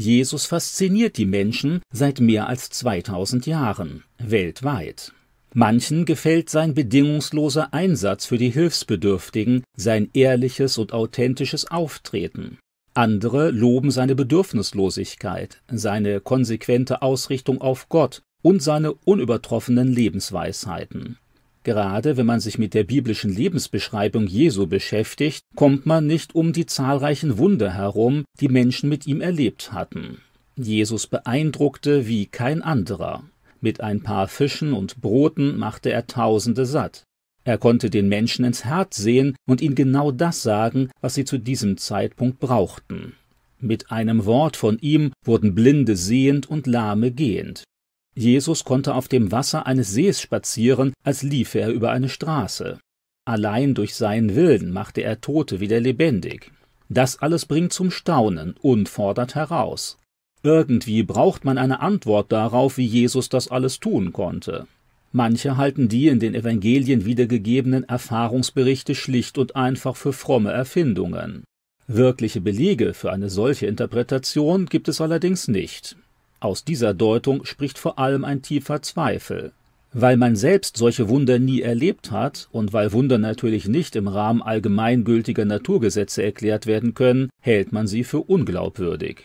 Jesus fasziniert die Menschen seit mehr als 2000 Jahren, weltweit. Manchen gefällt sein bedingungsloser Einsatz für die Hilfsbedürftigen, sein ehrliches und authentisches Auftreten. Andere loben seine Bedürfnislosigkeit, seine konsequente Ausrichtung auf Gott und seine unübertroffenen Lebensweisheiten. Gerade wenn man sich mit der biblischen Lebensbeschreibung Jesu beschäftigt, kommt man nicht um die zahlreichen Wunder herum, die Menschen mit ihm erlebt hatten. Jesus beeindruckte wie kein anderer. Mit ein paar Fischen und Broten machte er Tausende satt. Er konnte den Menschen ins Herz sehen und ihnen genau das sagen, was sie zu diesem Zeitpunkt brauchten. Mit einem Wort von ihm wurden Blinde sehend und Lahme gehend. Jesus konnte auf dem Wasser eines Sees spazieren, als liefe er über eine Straße. Allein durch seinen Willen machte er Tote wieder lebendig. Das alles bringt zum Staunen und fordert heraus. Irgendwie braucht man eine Antwort darauf, wie Jesus das alles tun konnte. Manche halten die in den Evangelien wiedergegebenen Erfahrungsberichte schlicht und einfach für fromme Erfindungen. Wirkliche Belege für eine solche Interpretation gibt es allerdings nicht. Aus dieser Deutung spricht vor allem ein tiefer Zweifel. Weil man selbst solche Wunder nie erlebt hat und weil Wunder natürlich nicht im Rahmen allgemeingültiger Naturgesetze erklärt werden können, hält man sie für unglaubwürdig.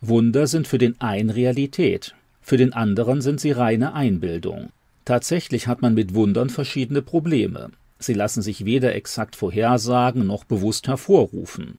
Wunder sind für den einen Realität, für den anderen sind sie reine Einbildung. Tatsächlich hat man mit Wundern verschiedene Probleme. Sie lassen sich weder exakt vorhersagen noch bewusst hervorrufen.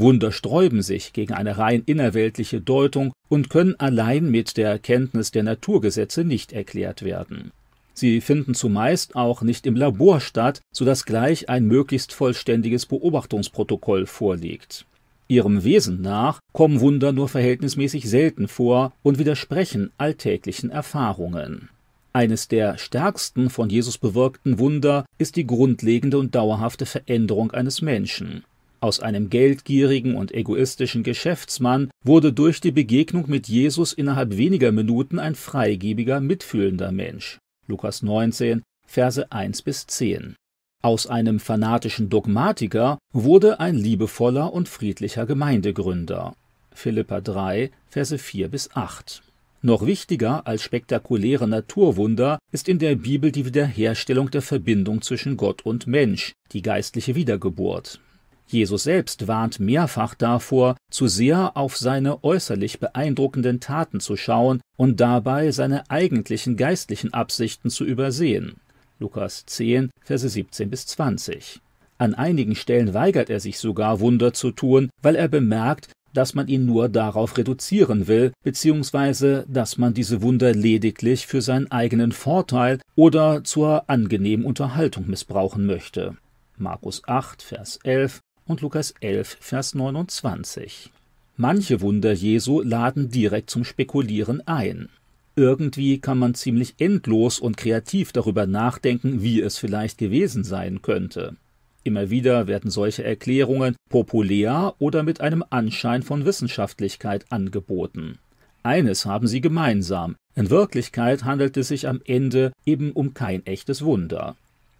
Wunder sträuben sich gegen eine rein innerweltliche Deutung und können allein mit der Erkenntnis der Naturgesetze nicht erklärt werden. Sie finden zumeist auch nicht im Labor statt, so dass gleich ein möglichst vollständiges Beobachtungsprotokoll vorliegt. Ihrem Wesen nach kommen Wunder nur verhältnismäßig selten vor und widersprechen alltäglichen Erfahrungen. Eines der stärksten von Jesus bewirkten Wunder ist die grundlegende und dauerhafte Veränderung eines Menschen. Aus einem geldgierigen und egoistischen Geschäftsmann wurde durch die Begegnung mit Jesus innerhalb weniger Minuten ein freigebiger, mitfühlender Mensch. Lukas 19, Verse 1 bis 10. Aus einem fanatischen Dogmatiker wurde ein liebevoller und friedlicher Gemeindegründer. Philippa 3, Verse 4 bis 8. Noch wichtiger als spektakuläre Naturwunder ist in der Bibel die Wiederherstellung der Verbindung zwischen Gott und Mensch, die geistliche Wiedergeburt. Jesus selbst warnt mehrfach davor, zu sehr auf seine äußerlich beeindruckenden Taten zu schauen und dabei seine eigentlichen geistlichen Absichten zu übersehen. Lukas 10, Verse 17 bis 20. An einigen Stellen weigert er sich sogar, Wunder zu tun, weil er bemerkt, dass man ihn nur darauf reduzieren will, beziehungsweise dass man diese Wunder lediglich für seinen eigenen Vorteil oder zur angenehmen Unterhaltung missbrauchen möchte. Markus 8, Vers 11 und Lukas 11, Vers 29. Manche Wunder Jesu laden direkt zum Spekulieren ein. Irgendwie kann man ziemlich endlos und kreativ darüber nachdenken, wie es vielleicht gewesen sein könnte. Immer wieder werden solche Erklärungen populär oder mit einem Anschein von Wissenschaftlichkeit angeboten. Eines haben sie gemeinsam, in Wirklichkeit handelt es sich am Ende eben um kein echtes Wunder.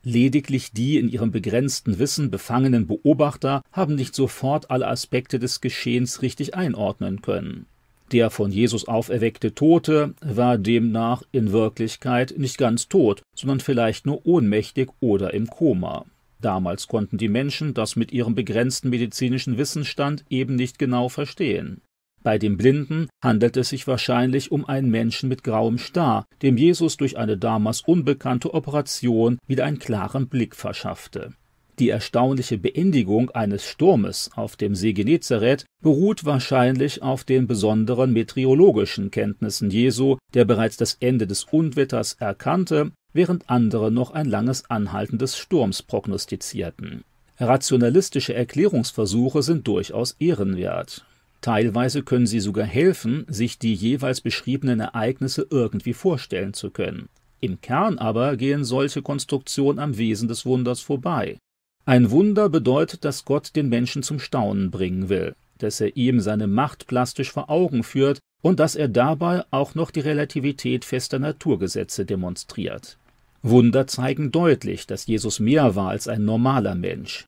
Lediglich die in ihrem begrenzten Wissen befangenen Beobachter haben nicht sofort alle Aspekte des Geschehens richtig einordnen können. Der von Jesus auferweckte Tote war demnach in Wirklichkeit nicht ganz tot, sondern vielleicht nur ohnmächtig oder im Koma. Damals konnten die Menschen das mit ihrem begrenzten medizinischen Wissensstand eben nicht genau verstehen. Bei dem Blinden handelt es sich wahrscheinlich um einen Menschen mit grauem Star, dem Jesus durch eine damals unbekannte Operation wieder einen klaren Blick verschaffte. Die erstaunliche Beendigung eines Sturmes auf dem See Genezareth beruht wahrscheinlich auf den besonderen meteorologischen Kenntnissen Jesu, der bereits das Ende des Unwetters erkannte, während andere noch ein langes Anhalten des Sturms prognostizierten. Rationalistische Erklärungsversuche sind durchaus ehrenwert. Teilweise können sie sogar helfen, sich die jeweils beschriebenen Ereignisse irgendwie vorstellen zu können. Im Kern aber gehen solche Konstruktionen am Wesen des Wunders vorbei. Ein Wunder bedeutet, dass Gott den Menschen zum Staunen bringen will, dass er ihm seine Macht plastisch vor Augen führt und dass er dabei auch noch die Relativität fester Naturgesetze demonstriert. Wunder zeigen deutlich, dass Jesus mehr war als ein normaler Mensch.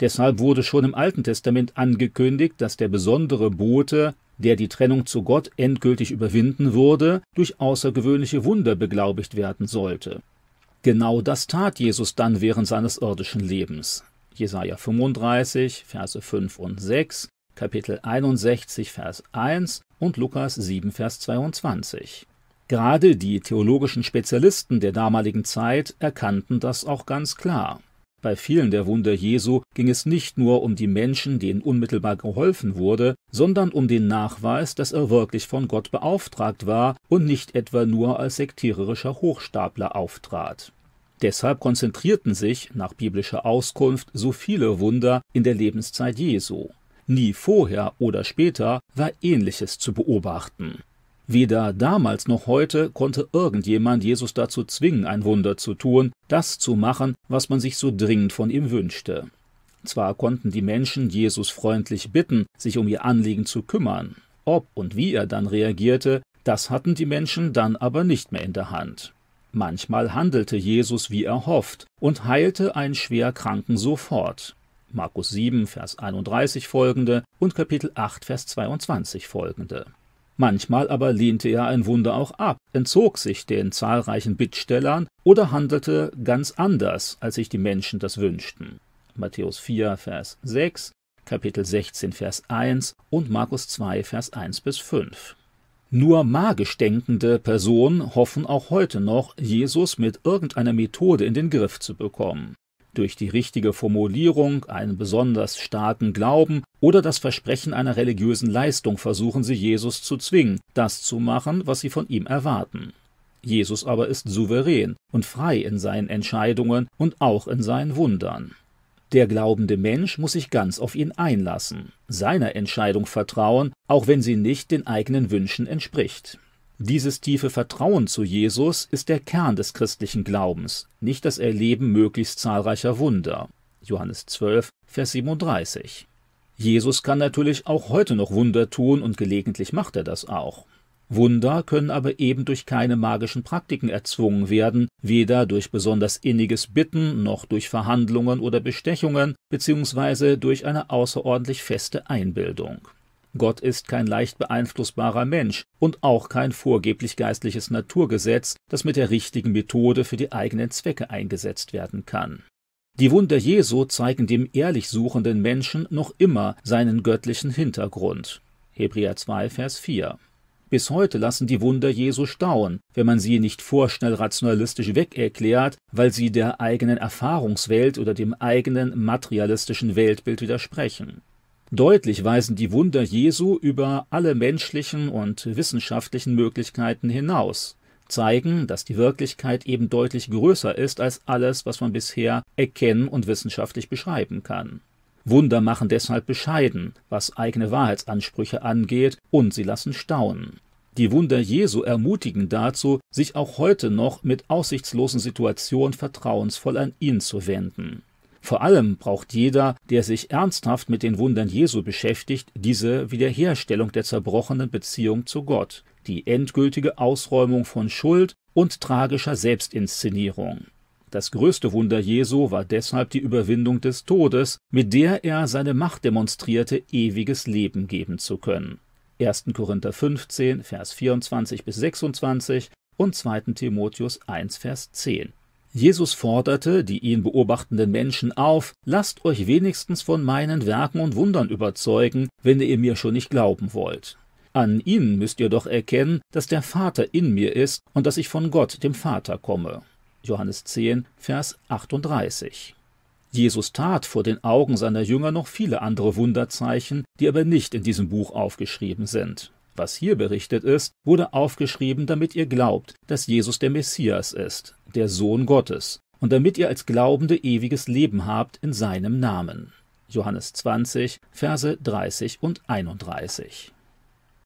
Deshalb wurde schon im Alten Testament angekündigt, dass der besondere Bote, der die Trennung zu Gott endgültig überwinden würde, durch außergewöhnliche Wunder beglaubigt werden sollte. Genau das tat Jesus dann während seines irdischen Lebens. Jesaja 35, Verse 5 und 6, Kapitel 61, Vers 1 und Lukas 7, Vers 22. Gerade die theologischen Spezialisten der damaligen Zeit erkannten das auch ganz klar. Bei vielen der Wunder Jesu ging es nicht nur um die Menschen, denen unmittelbar geholfen wurde, sondern um den Nachweis, dass er wirklich von Gott beauftragt war und nicht etwa nur als sektiererischer Hochstapler auftrat. Deshalb konzentrierten sich, nach biblischer Auskunft, so viele Wunder in der Lebenszeit Jesu. Nie vorher oder später war Ähnliches zu beobachten. Weder damals noch heute konnte irgendjemand Jesus dazu zwingen, ein Wunder zu tun, das zu machen, was man sich so dringend von ihm wünschte. Zwar konnten die Menschen Jesus freundlich bitten, sich um ihr Anliegen zu kümmern, ob und wie er dann reagierte, das hatten die Menschen dann aber nicht mehr in der Hand. Manchmal handelte Jesus wie erhofft und heilte einen schwer Kranken sofort. Markus 7, Vers 31 folgende und Kapitel 8, Vers 22 folgende. Manchmal aber lehnte er ein Wunder auch ab, entzog sich den zahlreichen Bittstellern oder handelte ganz anders, als sich die Menschen das wünschten. Matthäus 4, Vers 6, Kapitel 16, Vers 1 und Markus 2, Vers 1 bis 5. Nur magisch denkende Personen hoffen auch heute noch, Jesus mit irgendeiner Methode in den Griff zu bekommen durch die richtige Formulierung, einen besonders starken Glauben oder das Versprechen einer religiösen Leistung versuchen sie Jesus zu zwingen, das zu machen, was sie von ihm erwarten. Jesus aber ist souverän und frei in seinen Entscheidungen und auch in seinen Wundern. Der glaubende Mensch muss sich ganz auf ihn einlassen, seiner Entscheidung vertrauen, auch wenn sie nicht den eigenen Wünschen entspricht. Dieses tiefe Vertrauen zu Jesus ist der Kern des christlichen Glaubens, nicht das Erleben möglichst zahlreicher Wunder. Johannes 12, Vers 37. Jesus kann natürlich auch heute noch Wunder tun und gelegentlich macht er das auch. Wunder können aber eben durch keine magischen Praktiken erzwungen werden, weder durch besonders inniges Bitten noch durch Verhandlungen oder Bestechungen, beziehungsweise durch eine außerordentlich feste Einbildung. Gott ist kein leicht beeinflussbarer Mensch und auch kein vorgeblich geistliches Naturgesetz, das mit der richtigen Methode für die eigenen Zwecke eingesetzt werden kann. Die Wunder Jesu zeigen dem ehrlich suchenden Menschen noch immer seinen göttlichen Hintergrund. Hebräer 2, Vers 4. Bis heute lassen die Wunder Jesu stauen, wenn man sie nicht vorschnell rationalistisch wegerklärt, weil sie der eigenen Erfahrungswelt oder dem eigenen materialistischen Weltbild widersprechen. Deutlich weisen die Wunder Jesu über alle menschlichen und wissenschaftlichen Möglichkeiten hinaus, zeigen, dass die Wirklichkeit eben deutlich größer ist als alles, was man bisher erkennen und wissenschaftlich beschreiben kann. Wunder machen deshalb bescheiden, was eigene Wahrheitsansprüche angeht, und sie lassen staunen. Die Wunder Jesu ermutigen dazu, sich auch heute noch mit aussichtslosen Situationen vertrauensvoll an ihn zu wenden. Vor allem braucht jeder, der sich ernsthaft mit den Wundern Jesu beschäftigt, diese Wiederherstellung der zerbrochenen Beziehung zu Gott, die endgültige Ausräumung von Schuld und tragischer Selbstinszenierung. Das größte Wunder Jesu war deshalb die Überwindung des Todes, mit der er seine Macht demonstrierte, ewiges Leben geben zu können. 1. Korinther 15, Vers 24 bis 26 und 2. Timotheus 1, Vers 10. Jesus forderte die ihn beobachtenden Menschen auf, lasst euch wenigstens von meinen Werken und Wundern überzeugen, wenn ihr mir schon nicht glauben wollt. An ihnen müsst ihr doch erkennen, dass der Vater in mir ist und dass ich von Gott, dem Vater, komme. Johannes 10, Vers 38. Jesus tat vor den Augen seiner Jünger noch viele andere Wunderzeichen, die aber nicht in diesem Buch aufgeschrieben sind. Was hier berichtet ist, wurde aufgeschrieben, damit ihr glaubt, dass Jesus der Messias ist, der Sohn Gottes, und damit ihr als Glaubende ewiges Leben habt in seinem Namen. Johannes 20, Verse 30 und 31.